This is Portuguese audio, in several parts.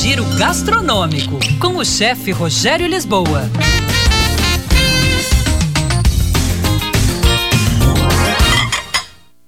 Giro gastronômico com o chefe Rogério Lisboa.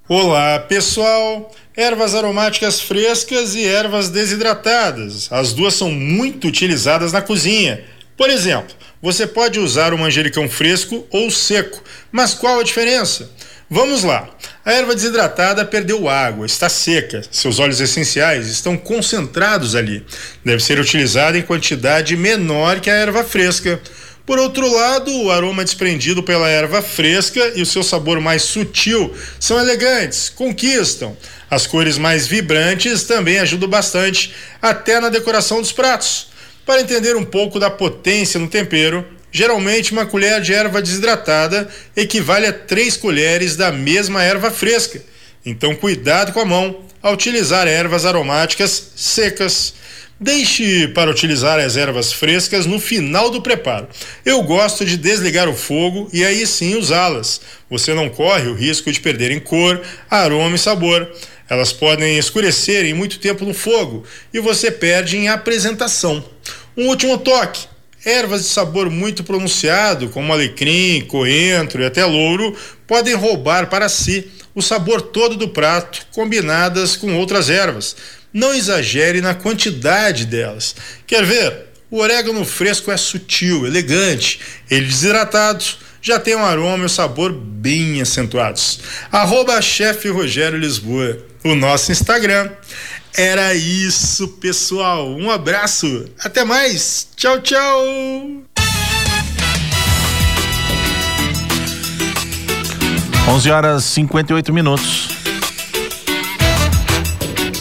Olá, pessoal! Ervas aromáticas frescas e ervas desidratadas. As duas são muito utilizadas na cozinha. Por exemplo, você pode usar o manjericão fresco ou seco, mas qual a diferença? Vamos lá. A erva desidratada perdeu água, está seca, seus óleos essenciais estão concentrados ali. Deve ser utilizada em quantidade menor que a erva fresca. Por outro lado, o aroma desprendido pela erva fresca e o seu sabor mais sutil são elegantes, conquistam. As cores mais vibrantes também ajudam bastante, até na decoração dos pratos. Para entender um pouco da potência no tempero, geralmente uma colher de erva desidratada equivale a três colheres da mesma erva fresca. Então, cuidado com a mão ao utilizar ervas aromáticas secas. Deixe para utilizar as ervas frescas no final do preparo. Eu gosto de desligar o fogo e aí sim usá-las. Você não corre o risco de perderem cor, aroma e sabor. Elas podem escurecer em muito tempo no fogo e você perde em apresentação. Um último toque: ervas de sabor muito pronunciado, como alecrim, coentro e até louro, podem roubar para si o sabor todo do prato, combinadas com outras ervas. Não exagere na quantidade delas. Quer ver? O orégano fresco é sutil, elegante. Ele desidratado já tem um aroma e um sabor bem acentuados. Arroba chefe Rogério Lisboa, o nosso Instagram. Era isso, pessoal. Um abraço. Até mais. Tchau, tchau. Onze horas 58 minutos.